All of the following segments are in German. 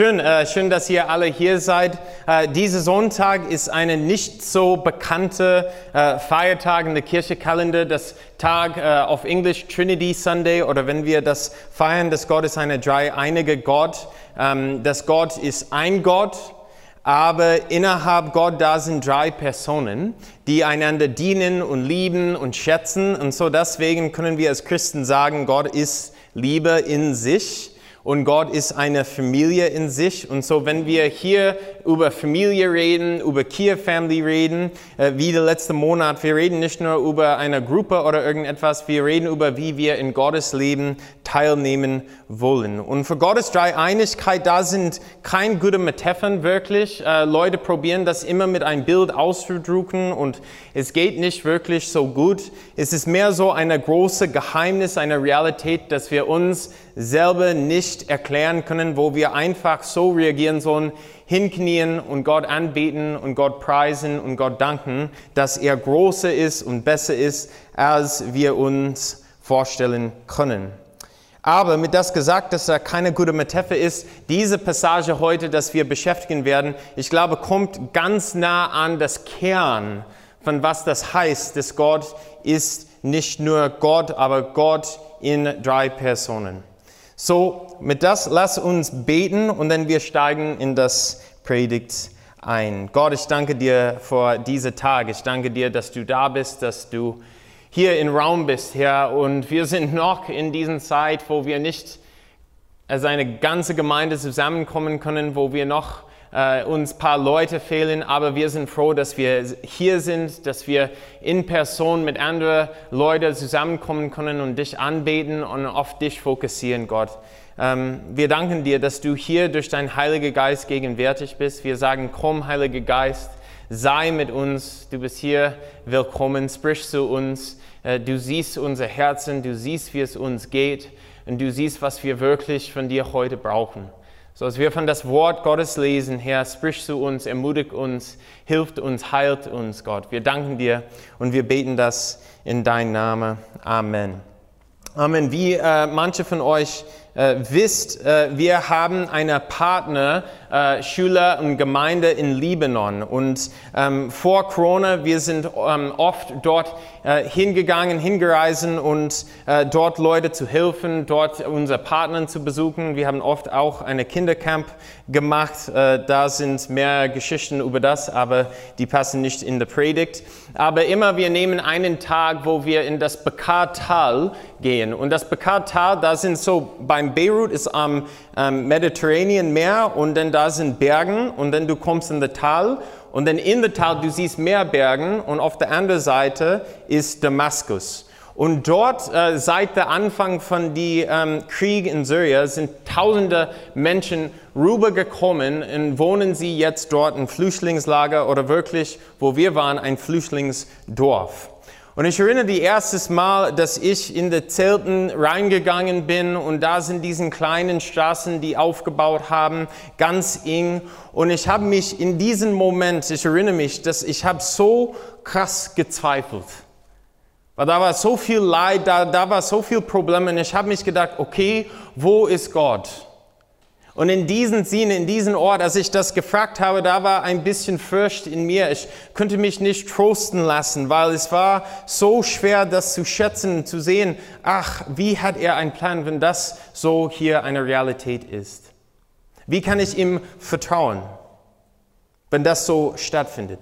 Schön, äh, schön, dass ihr alle hier seid. Äh, dieser Sonntag ist eine nicht so bekannte äh, Feiertag in der Kirchekalender. Das Tag äh, auf Englisch Trinity Sunday oder wenn wir das feiern, dass Gott ist eine dreieinige Gott. Ähm, dass Gott ist ein Gott, aber innerhalb Gott da sind drei Personen, die einander dienen und lieben und schätzen. Und so deswegen können wir als Christen sagen, Gott ist Liebe in sich. Und Gott ist eine Familie in sich. Und so, wenn wir hier über Familie reden, über Kia Family reden, äh, wie der letzte Monat, wir reden nicht nur über eine Gruppe oder irgendetwas, wir reden über, wie wir in Gottes Leben teilnehmen wollen. Und für Gottes Dreieinigkeit, da sind keine gute Metaphern wirklich. Äh, Leute probieren das immer mit einem Bild auszudrucken und es geht nicht wirklich so gut. Es ist mehr so eine große Geheimnis, eine Realität, dass wir uns selber nicht erklären können, wo wir einfach so reagieren sollen, hinknien und Gott anbeten und Gott preisen und Gott danken, dass er größer ist und besser ist, als wir uns vorstellen können. Aber mit das gesagt, dass da keine gute Metapher ist, diese Passage heute, dass wir beschäftigen werden, ich glaube, kommt ganz nah an das Kern von was das heißt, dass Gott ist nicht nur Gott, aber Gott in drei Personen. So, mit das lass uns beten und dann wir steigen in das Predigt ein. Gott, ich danke dir für diese Tage. Ich danke dir, dass du da bist, dass du hier im Raum bist, Herr. Und wir sind noch in dieser Zeit, wo wir nicht als eine ganze Gemeinde zusammenkommen können, wo wir noch äh, uns ein paar Leute fehlen, aber wir sind froh, dass wir hier sind, dass wir in Person mit anderen Leuten zusammenkommen können und dich anbeten und auf dich fokussieren, Gott. Ähm, wir danken dir, dass du hier durch deinen Heiligen Geist gegenwärtig bist. Wir sagen, komm, Heiliger Geist, sei mit uns. Du bist hier willkommen, sprich zu uns. Äh, du siehst unser Herzen, du siehst, wie es uns geht und du siehst, was wir wirklich von dir heute brauchen. So als wir von das Wort Gottes lesen, Herr, sprich zu uns, ermutigt uns, hilft uns, heilt uns, Gott. Wir danken dir und wir beten das in deinem Namen. Amen. Amen. Wie äh, manche von euch äh, wisst, äh, wir haben eine Partner, äh, Schüler und Gemeinde in Libanon. Und ähm, vor Corona, wir sind ähm, oft dort äh, hingegangen, hingereisen und äh, dort Leute zu helfen, dort unsere Partner zu besuchen. Wir haben oft auch eine Kindercamp gemacht. Äh, da sind mehr Geschichten über das, aber die passen nicht in der Predigt. Aber immer wir nehmen einen Tag, wo wir in das Bekartal gehen. Und das Bekartal, da sind so beim Beirut ist am ähm, Mediterranean Meer und dann da sind Bergen und dann du kommst in das Tal und dann in das Tal du siehst mehr Bergen und auf der anderen Seite ist Damaskus. Und dort, äh, seit der Anfang von die ähm, Krieg in Syrien, sind tausende Menschen rübergekommen und wohnen sie jetzt dort in Flüchtlingslager oder wirklich, wo wir waren, ein Flüchtlingsdorf. Und ich erinnere die erstes Mal, dass ich in die Zelten reingegangen bin und da sind diesen kleinen Straßen, die aufgebaut haben, ganz eng. Und ich habe mich in diesem Moment, ich erinnere mich, dass ich habe so krass gezweifelt. Weil da war so viel Leid, da, da war so viel Probleme und ich habe mich gedacht, okay, wo ist Gott? Und in diesem Sinne, in diesem Ort, als ich das gefragt habe, da war ein bisschen Furcht in mir. Ich konnte mich nicht trosten lassen, weil es war so schwer, das zu schätzen, zu sehen, ach, wie hat er einen Plan, wenn das so hier eine Realität ist? Wie kann ich ihm vertrauen, wenn das so stattfindet?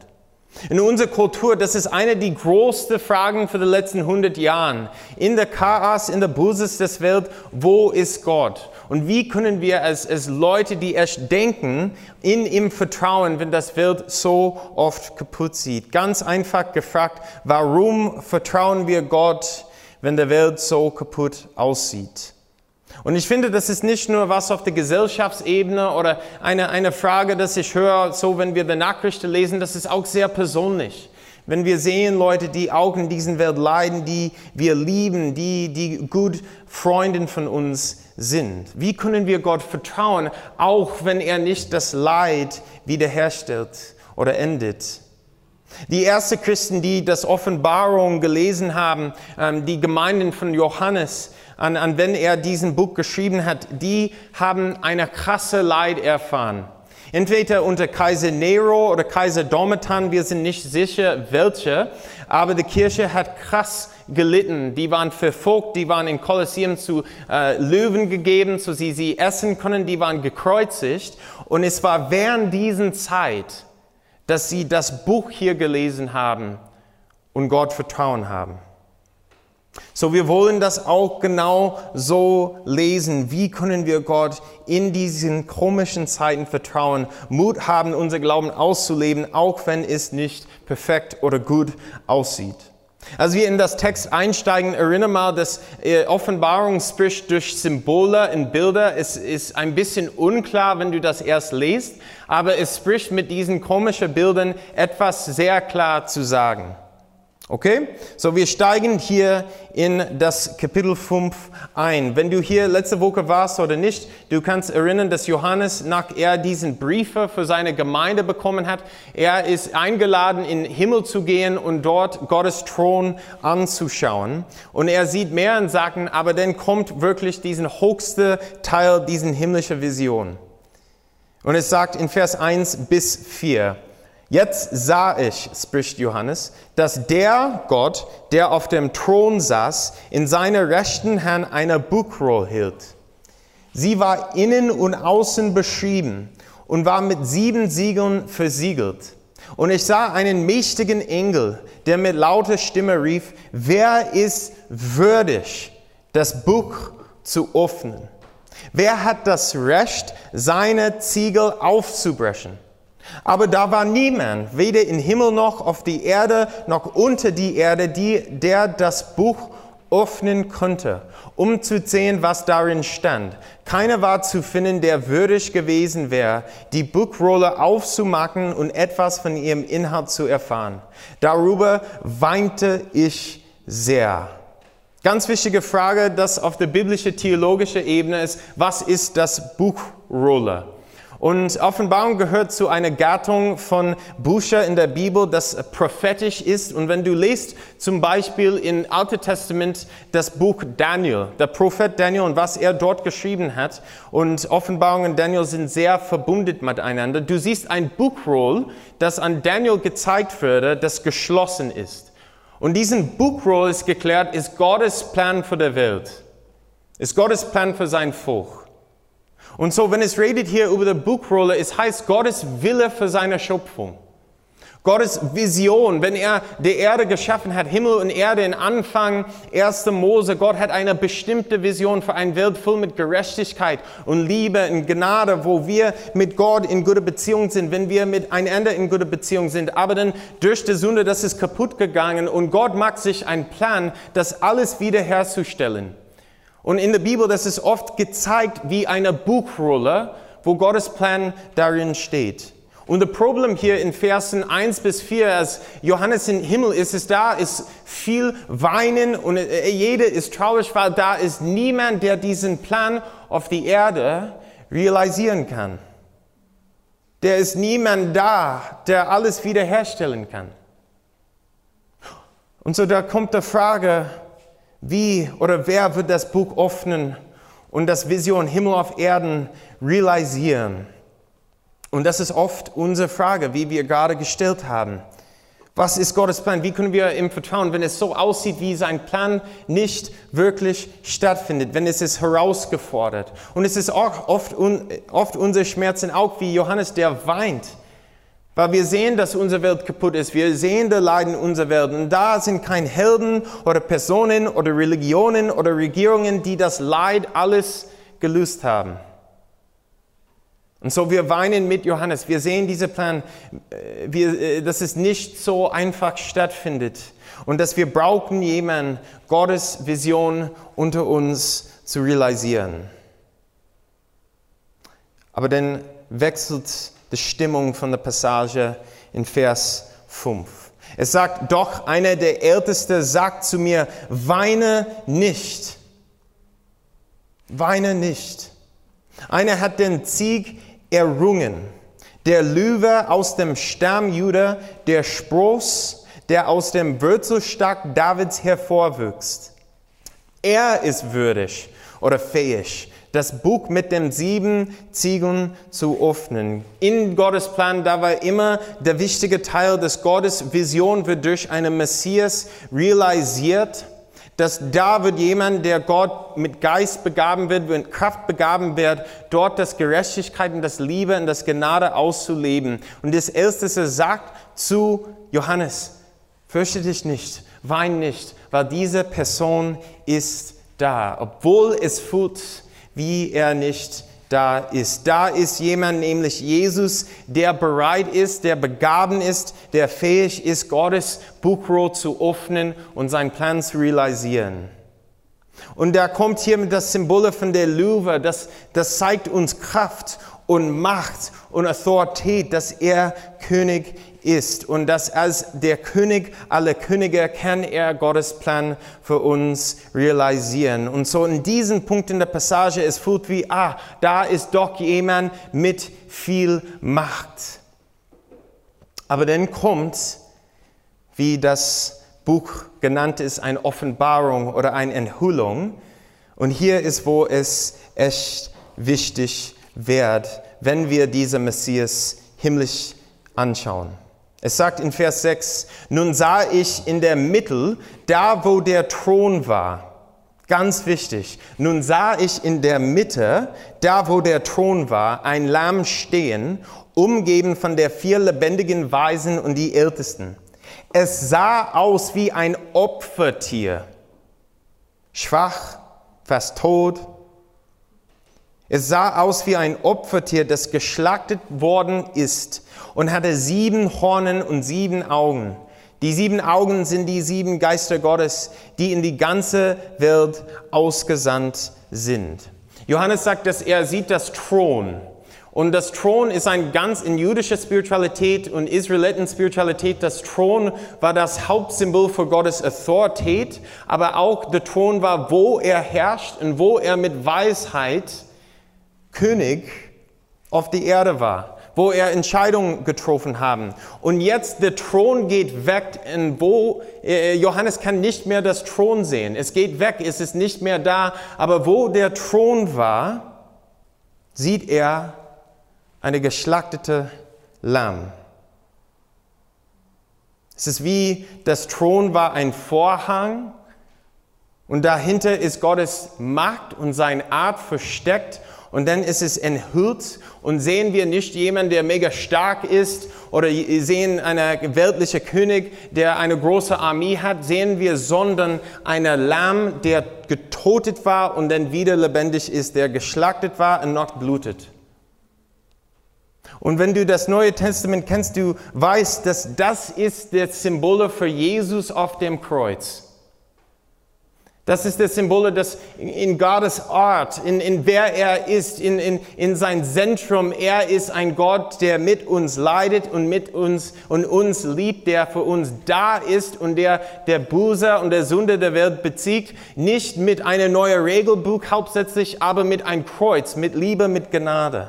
In unserer Kultur, das ist eine der größten Fragen für die letzten 100 Jahre. In der Chaos, in der Buses des Welt, wo ist Gott? Und wie können wir als, als Leute, die erst denken, in ihm vertrauen, wenn das Welt so oft kaputt sieht? Ganz einfach gefragt, warum vertrauen wir Gott, wenn der Welt so kaputt aussieht? Und ich finde, das ist nicht nur was auf der Gesellschaftsebene oder eine, eine Frage, dass ich höre, so wenn wir die Nachrichten lesen, das ist auch sehr persönlich. Wenn wir sehen Leute, die auch in dieser Welt leiden, die wir lieben, die, die gut Freunde von uns sind. Wie können wir Gott vertrauen, auch wenn er nicht das Leid wiederherstellt oder endet? Die ersten Christen, die das Offenbarung gelesen haben, ähm, die Gemeinden von Johannes, an, an wenn er diesen Buch geschrieben hat, die haben eine krasse Leid erfahren. Entweder unter Kaiser Nero oder Kaiser Domitian, wir sind nicht sicher welche, aber die Kirche hat krass gelitten. Die waren verfolgt, die waren in Kolosseum zu äh, Löwen gegeben, so sie sie essen können, die waren gekreuzigt. Und es war während dieser Zeit, dass sie das Buch hier gelesen haben und Gott vertrauen haben. So, wir wollen das auch genau so lesen. Wie können wir Gott in diesen komischen Zeiten vertrauen, Mut haben, unser Glauben auszuleben, auch wenn es nicht perfekt oder gut aussieht? Als wir in das Text einsteigen, erinnere mal, dass äh, Offenbarung spricht durch Symbole und Bilder. Es ist ein bisschen unklar, wenn du das erst liest, aber es spricht mit diesen komischen Bildern etwas sehr klar zu sagen. Okay? So, wir steigen hier in das Kapitel 5 ein. Wenn du hier letzte Woche warst oder nicht, du kannst erinnern, dass Johannes, nach er diesen Briefe für seine Gemeinde bekommen hat, er ist eingeladen, in den Himmel zu gehen und dort Gottes Thron anzuschauen. Und er sieht mehr und sagt, aber dann kommt wirklich diesen höchste Teil, diesen himmlische Vision. Und es sagt in Vers 1 bis 4, Jetzt sah ich, spricht Johannes, dass der Gott, der auf dem Thron saß, in seiner rechten Hand eine Buchroll hielt. Sie war innen und außen beschrieben und war mit sieben Siegeln versiegelt. Und ich sah einen mächtigen Engel, der mit lauter Stimme rief, wer ist würdig, das Buch zu öffnen? Wer hat das Recht, seine Ziegel aufzubrechen? Aber da war niemand, weder im Himmel noch auf die Erde noch unter die Erde, die, der das Buch öffnen konnte, um zu sehen, was darin stand. Keiner war zu finden, der würdig gewesen wäre, die Buchrolle aufzumachen und etwas von ihrem Inhalt zu erfahren. Darüber weinte ich sehr. Ganz wichtige Frage, das auf der biblischen theologischen Ebene ist, was ist das Buchrolle? Und Offenbarung gehört zu einer Gattung von Büchern in der Bibel, das prophetisch ist. Und wenn du liest zum Beispiel im Alten Testament das Buch Daniel, der Prophet Daniel und was er dort geschrieben hat, und Offenbarung und Daniel sind sehr verbunden miteinander. Du siehst ein Buchroll, das an Daniel gezeigt wurde, das geschlossen ist. Und diesen Buchroll ist geklärt, ist Gottes Plan für die Welt. Ist Gottes Plan für sein Volk. Und so, wenn es redet hier über die Buchrolle, es heißt Gottes Wille für seine Schöpfung. Gottes Vision, wenn er die Erde geschaffen hat, Himmel und Erde in Anfang, 1. Mose, Gott hat eine bestimmte Vision für eine Welt voll mit Gerechtigkeit und Liebe und Gnade, wo wir mit Gott in guter Beziehung sind, wenn wir miteinander in guter Beziehung sind. Aber dann durch die Sünde, das ist kaputt gegangen und Gott macht sich einen Plan, das alles wiederherzustellen. Und in der Bibel, das ist oft gezeigt wie eine Buchrolle, wo Gottes Plan darin steht. Und das Problem hier in Versen 1 bis 4, als Johannes im Himmel ist, ist da ist viel Weinen und äh, jeder ist traurig, weil da ist niemand, der diesen Plan auf die Erde realisieren kann. Der ist niemand da, der alles wiederherstellen kann. Und so da kommt die Frage, wie oder wer wird das Buch öffnen und das Vision Himmel auf Erden realisieren? Und das ist oft unsere Frage, wie wir gerade gestellt haben. Was ist Gottes Plan? Wie können wir ihm vertrauen, wenn es so aussieht, wie sein Plan nicht wirklich stattfindet, wenn es ist herausgefordert? Und es ist auch oft, oft unser Schmerzen auch wie Johannes, der weint weil wir sehen, dass unsere Welt kaputt ist. Wir sehen das Leiden unserer Welt. Und da sind keine Helden oder Personen oder Religionen oder Regierungen, die das Leid alles gelöst haben. Und so wir weinen mit Johannes. Wir sehen diesen Plan, äh, wir, äh, dass es nicht so einfach stattfindet. Und dass wir brauchen jemanden, Gottes Vision unter uns zu realisieren. Aber dann wechselt die Stimmung von der Passage in Vers 5. Es sagt, doch einer der Ältesten sagt zu mir, weine nicht. Weine nicht. Einer hat den Sieg errungen. Der Löwe aus dem Stamm Juda, der Spross, der aus dem Wurzelstock Davids hervorwächst. Er ist würdig oder fähig, das Buch mit den sieben Ziegeln zu öffnen. In Gottes Plan, da war immer der wichtige Teil, dass Gottes Vision wird durch einen Messias realisiert dass da wird jemand, der Gott mit Geist begaben wird, mit Kraft begaben wird, dort das Gerechtigkeit und das Liebe und das Gnade auszuleben. Und das er sagt zu Johannes, fürchte dich nicht, wein nicht, weil diese Person ist da, obwohl es fühlt, wie er nicht da ist. Da ist jemand, nämlich Jesus, der bereit ist, der begaben ist, der fähig ist, Gottes Buchrohr zu öffnen und seinen Plan zu realisieren. Und da kommt hier mit das Symbol von der Löwe, das, das zeigt uns Kraft und Macht und Autorität, dass er König ist und dass als der König aller Könige kann er Gottes Plan für uns realisieren. Und so in diesem Punkt in der Passage es fühlt wie, ah, da ist doch jemand mit viel Macht. Aber dann kommt, wie das Buch genannt ist, eine Offenbarung oder eine Enthüllung. Und hier ist, wo es echt wichtig ist wert, wenn wir diese Messias himmlisch anschauen. Es sagt in Vers 6, nun sah ich in der Mitte, da wo der Thron war, ganz wichtig, nun sah ich in der Mitte, da wo der Thron war, ein Lamm stehen, umgeben von der vier lebendigen Weisen und die Ältesten. Es sah aus wie ein Opfertier, schwach, fast tot, es sah aus wie ein Opfertier, das geschlachtet worden ist und hatte sieben Hornen und sieben Augen. Die sieben Augen sind die sieben Geister Gottes, die in die ganze Welt ausgesandt sind. Johannes sagt, dass er sieht das Thron. Und das Thron ist ein ganz in jüdischer Spiritualität und Israeliten Spiritualität. Das Thron war das Hauptsymbol für Gottes Autorität, aber auch der Thron war, wo er herrscht und wo er mit Weisheit König auf die Erde war, wo er Entscheidungen getroffen haben. Und jetzt der Thron geht weg, und wo äh, Johannes kann nicht mehr das Thron sehen. Es geht weg, es ist nicht mehr da. Aber wo der Thron war, sieht er eine geschlachtete Lamm. Es ist wie das Thron war ein Vorhang und dahinter ist Gottes Macht und seine Art versteckt und dann ist es enthüllt und sehen wir nicht jemanden, der mega stark ist oder sehen einen weltlichen König, der eine große Armee hat, sehen wir, sondern einen Lamm, der getotet war und dann wieder lebendig ist, der geschlachtet war und noch blutet. Und wenn du das Neue Testament kennst, du weißt, dass das ist das Symbol für Jesus auf dem Kreuz. Das ist das Symbol, das in Gottes Art, in, in wer er ist, in, in, in sein Zentrum. Er ist ein Gott, der mit uns leidet und mit uns und uns liebt, der für uns da ist und der der Buße und der Sünde der Welt bezieht. Nicht mit einem neuen Regelbuch hauptsächlich, aber mit einem Kreuz, mit Liebe, mit Gnade.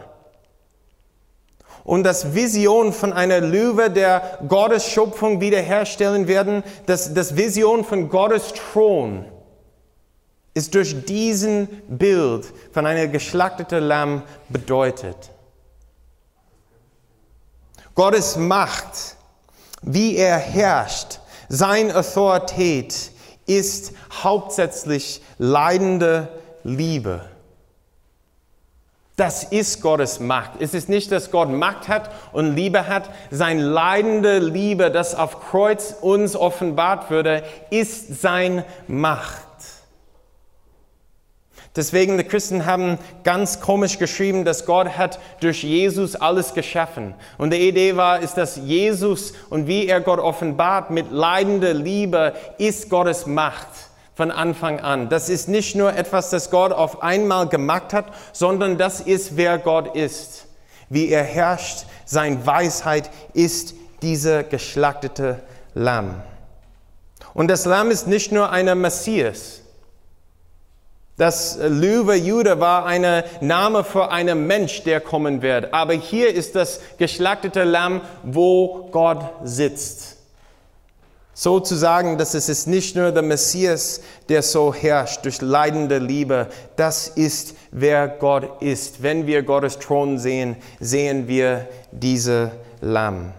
Und das Vision von einer Löwe, der Gottes Schöpfung wiederherstellen werden, das, das Vision von Gottes Thron ist durch diesen Bild von einer geschlachteten Lamm bedeutet. Gottes Macht, wie er herrscht, seine Autorität ist hauptsächlich leidende Liebe. Das ist Gottes Macht. Es ist nicht, dass Gott Macht hat und Liebe hat. Sein leidende Liebe, das auf Kreuz uns offenbart würde, ist sein Macht. Deswegen, die Christen haben ganz komisch geschrieben, dass Gott hat durch Jesus alles geschaffen. Und die Idee war, ist, dass Jesus und wie er Gott offenbart mit leidender Liebe ist Gottes Macht von Anfang an. Das ist nicht nur etwas, das Gott auf einmal gemacht hat, sondern das ist, wer Gott ist. Wie er herrscht, sein Weisheit ist dieser geschlachtete Lamm. Und das Lamm ist nicht nur eine Messias. Das Löwe Jude war ein Name für einen Mensch, der kommen wird. Aber hier ist das geschlachtete Lamm, wo Gott sitzt. So zu sagen, dass es ist nicht nur der Messias, der so herrscht durch leidende Liebe. Das ist, wer Gott ist. Wenn wir Gottes Thron sehen, sehen wir diese Lamm.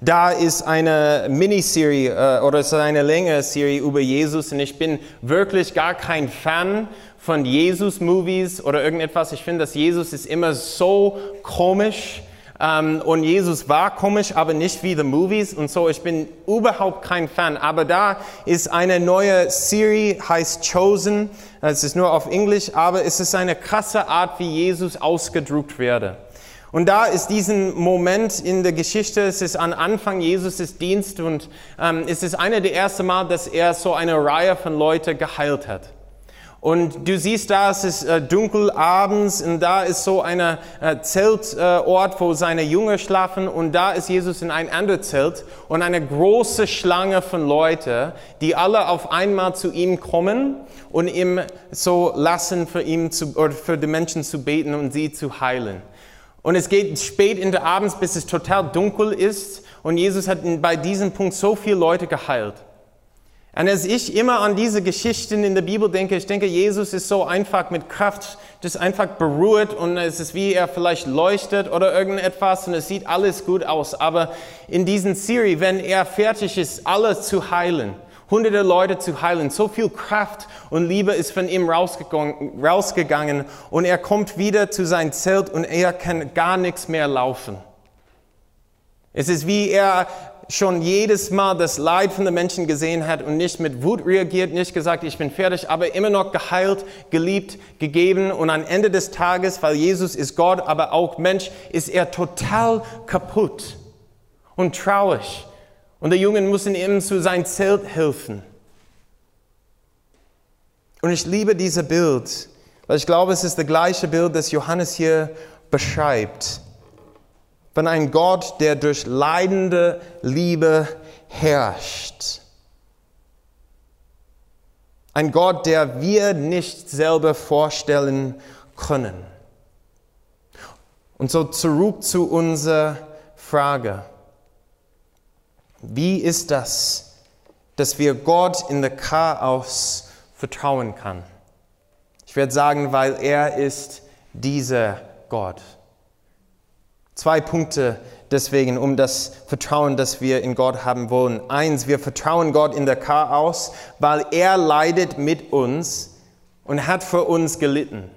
Da ist eine Miniserie äh, oder ist eine längere Serie über Jesus und ich bin wirklich gar kein Fan von Jesus-Movies oder irgendetwas. Ich finde, dass Jesus ist immer so komisch ähm, und Jesus war komisch, aber nicht wie the Movies. Und so, ich bin überhaupt kein Fan. Aber da ist eine neue Serie, heißt Chosen. Es ist nur auf Englisch, aber es ist eine krasse Art, wie Jesus ausgedruckt werde. Und da ist diesen Moment in der Geschichte, es ist an Anfang Jesus' Dienst und ähm, es ist eine der ersten Mal, dass er so eine Reihe von Leuten geheilt hat. Und du siehst da, es ist äh, dunkel abends und da ist so ein äh, Zeltort, äh, wo seine Jünger schlafen und da ist Jesus in ein anderes Zelt und eine große Schlange von Leuten, die alle auf einmal zu ihm kommen und ihm so lassen, für ihn zu, oder für die Menschen zu beten und sie zu heilen. Und es geht spät in der Abends, bis es total dunkel ist und Jesus hat bei diesem Punkt so viele Leute geheilt. Und als ich immer an diese Geschichten in der Bibel denke, ich denke, Jesus ist so einfach mit Kraft, das einfach beruht und es ist wie er vielleicht leuchtet oder irgendetwas und es sieht alles gut aus. Aber in diesen Serie, wenn er fertig ist, alles zu heilen, hunderte Leute zu heilen, so viel Kraft und Liebe ist von ihm rausgegangen, rausgegangen und er kommt wieder zu sein Zelt und er kann gar nichts mehr laufen. Es ist wie er schon jedes Mal das Leid von den Menschen gesehen hat und nicht mit Wut reagiert, nicht gesagt, ich bin fertig, aber immer noch geheilt, geliebt, gegeben und am Ende des Tages, weil Jesus ist Gott, aber auch Mensch, ist er total kaputt und traurig. Und der Jungen muss ihm zu sein Zelt helfen. Und ich liebe dieses Bild, weil ich glaube, es ist das gleiche Bild, das Johannes hier beschreibt von einem Gott, der durch leidende Liebe herrscht. Ein Gott, der wir nicht selber vorstellen können. Und so zurück zu unserer Frage. Wie ist das, dass wir Gott in der Chaos vertrauen kann? Ich werde sagen, weil er ist dieser Gott. Zwei Punkte deswegen, um das Vertrauen, das wir in Gott haben wollen. Eins, wir vertrauen Gott in der Chaos, weil er leidet mit uns und hat für uns gelitten.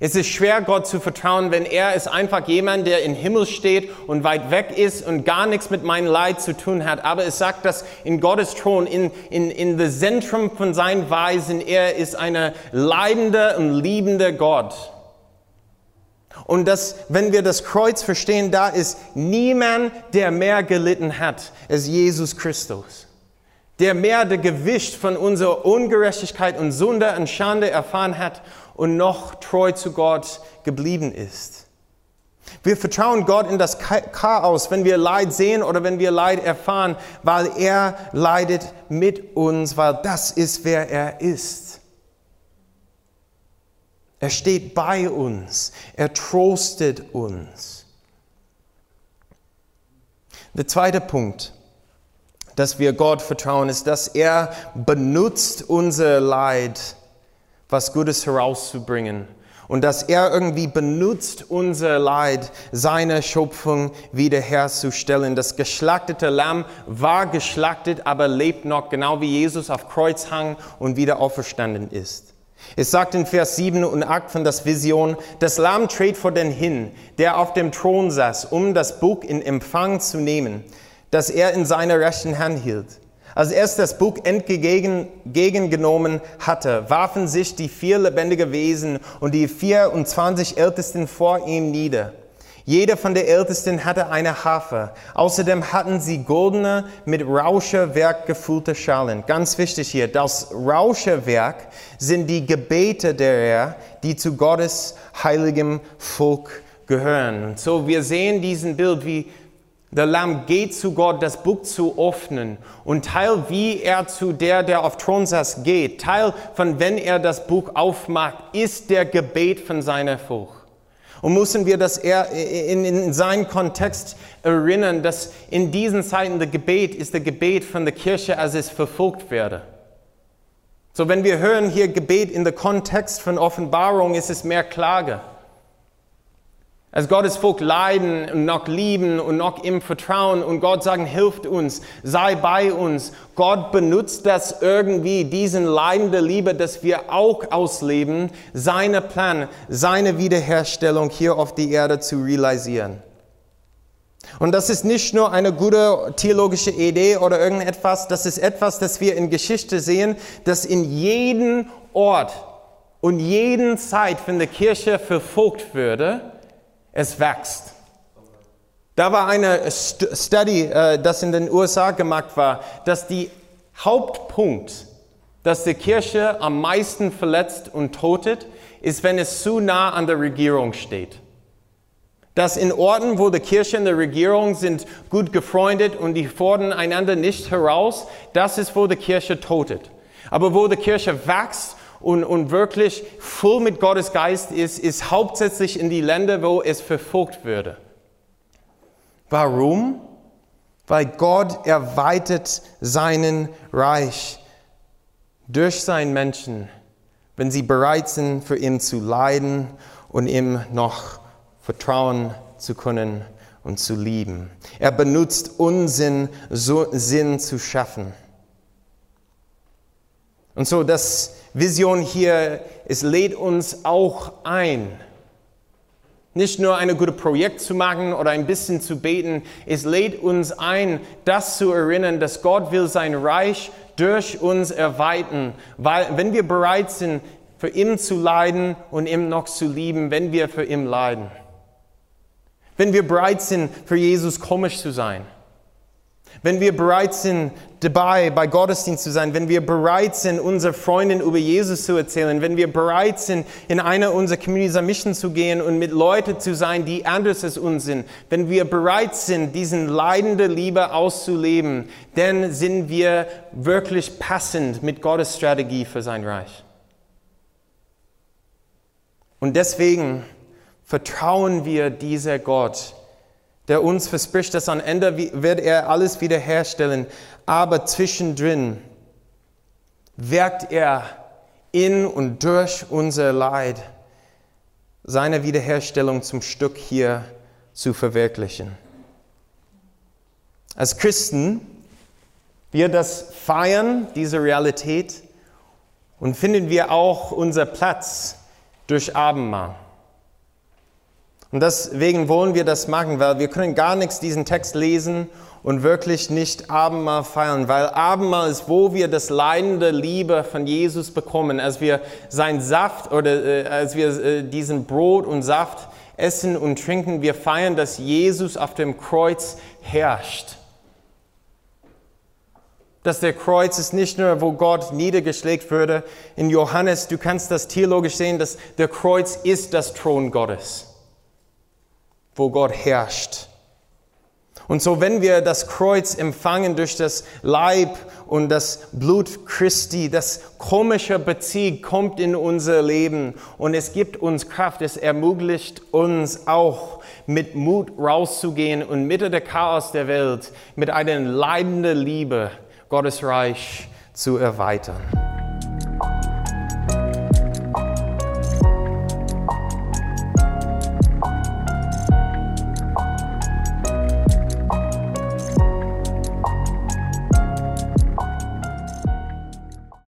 Es ist schwer, Gott zu vertrauen, wenn er ist einfach jemand, der im Himmel steht und weit weg ist und gar nichts mit meinem Leid zu tun hat. Aber es sagt, dass in Gottes Thron, in, in, in das Zentrum von seinen Weisen, er ist eine leidende und liebende Gott. Und das, wenn wir das Kreuz verstehen, da ist niemand, der mehr gelitten hat als Jesus Christus. Der mehr der Gewicht von unserer Ungerechtigkeit und Sünde und Schande erfahren hat und noch treu zu Gott geblieben ist. Wir vertrauen Gott in das Chaos, wenn wir Leid sehen oder wenn wir Leid erfahren, weil er leidet mit uns, weil das ist, wer er ist. Er steht bei uns. Er trostet uns. Der zweite Punkt, dass wir Gott vertrauen, ist, dass er benutzt unser Leid, was Gutes herauszubringen. Und dass er irgendwie benutzt unser Leid, seine Schöpfung wiederherzustellen. Das geschlachtete Lamm war geschlachtet, aber lebt noch, genau wie Jesus auf Kreuz hang und wieder auferstanden ist. Es sagt in Vers 7 und 8 von das Vision, das Lamm tret vor den hin, der auf dem Thron saß, um das Buch in Empfang zu nehmen, das er in seiner rechten Hand hielt. Als er das Buch entgegengenommen hatte, warfen sich die vier lebendigen Wesen und die 24 Ältesten vor ihm nieder. Jeder von den Ältesten hatte eine Harfe. Außerdem hatten sie goldene, mit Rauschewerk gefüllte Schalen. Ganz wichtig hier, das Rauschewerk sind die Gebete derer, die zu Gottes heiligem Volk gehören. so, wir sehen diesen Bild, wie der Lamm geht zu Gott, das Buch zu öffnen. Und Teil, wie er zu der, der auf Thron saß, geht, Teil von, wenn er das Buch aufmacht, ist der Gebet von seiner Volk. Und müssen wir das eher in, in seinen Kontext erinnern, dass in diesen Zeiten der Gebet ist der Gebet von der Kirche, als es verfolgt werde. So, wenn wir hören hier Gebet in der Kontext von Offenbarung, ist es mehr Klage. Als Gottes Volk leiden und noch lieben und noch ihm vertrauen und Gott sagen, hilft uns, sei bei uns. Gott benutzt das irgendwie, diesen Leiden der Liebe, dass wir auch ausleben, seine Plan, seine Wiederherstellung hier auf die Erde zu realisieren. Und das ist nicht nur eine gute theologische Idee oder irgendetwas, das ist etwas, das wir in Geschichte sehen, dass in jedem Ort und jeden Zeit von der Kirche verfolgt würde, es wächst. Da war eine Study, äh, das in den USA gemacht war, dass die Hauptpunkt, dass die Kirche am meisten verletzt und totet, ist, wenn es zu nah an der Regierung steht. Dass in Orten, wo die Kirche und die Regierung sind gut gefreundet und die fordern einander nicht heraus, das ist, wo die Kirche totet. Aber wo die Kirche wächst und, und wirklich voll mit Gottes Geist ist, ist hauptsächlich in die Länder, wo es verfolgt würde. Warum? Weil Gott erweitert seinen Reich durch seinen Menschen, wenn sie bereit sind, für ihn zu leiden und ihm noch vertrauen zu können und zu lieben. Er benutzt Unsinn, so Sinn zu schaffen. Und so, das Vision hier, es lädt uns auch ein, nicht nur ein gutes Projekt zu machen oder ein bisschen zu beten, es lädt uns ein, das zu erinnern, dass Gott will sein Reich durch uns erweitern, weil wenn wir bereit sind, für ihn zu leiden und ihm noch zu lieben, wenn wir für ihn leiden. Wenn wir bereit sind, für Jesus komisch zu sein wenn wir bereit sind, dabei bei Gottesdienst zu sein, wenn wir bereit sind, unsere Freundin über Jesus zu erzählen, wenn wir bereit sind, in eine unserer Communities Mission zu gehen und mit Leuten zu sein, die anders als uns sind, wenn wir bereit sind, diesen leidende Liebe auszuleben, dann sind wir wirklich passend mit Gottes Strategie für sein Reich. Und deswegen vertrauen wir dieser Gott, der uns verspricht, dass am Ende wird er alles wiederherstellen. Aber zwischendrin wirkt er in und durch unser Leid, seine Wiederherstellung zum Stück hier zu verwirklichen. Als Christen, wir das feiern, diese Realität, und finden wir auch unser Platz durch Abendmahl. Und deswegen wollen wir das machen, weil wir können gar nichts diesen Text lesen und wirklich nicht Abendmahl feiern, weil Abendmahl ist, wo wir das leidende Liebe von Jesus bekommen, als wir sein Saft oder äh, als wir äh, diesen Brot und Saft essen und trinken, wir feiern, dass Jesus auf dem Kreuz herrscht. Dass der Kreuz ist nicht nur, wo Gott niedergeschlägt würde. In Johannes, du kannst das theologisch sehen, dass der Kreuz ist das Thron Gottes wo Gott herrscht. Und so, wenn wir das Kreuz empfangen durch das Leib und das Blut Christi, das komische Beziehung kommt in unser Leben und es gibt uns Kraft, es ermöglicht uns auch mit Mut rauszugehen und Mitte der Chaos der Welt mit einer leidenden Liebe Gottes Reich zu erweitern.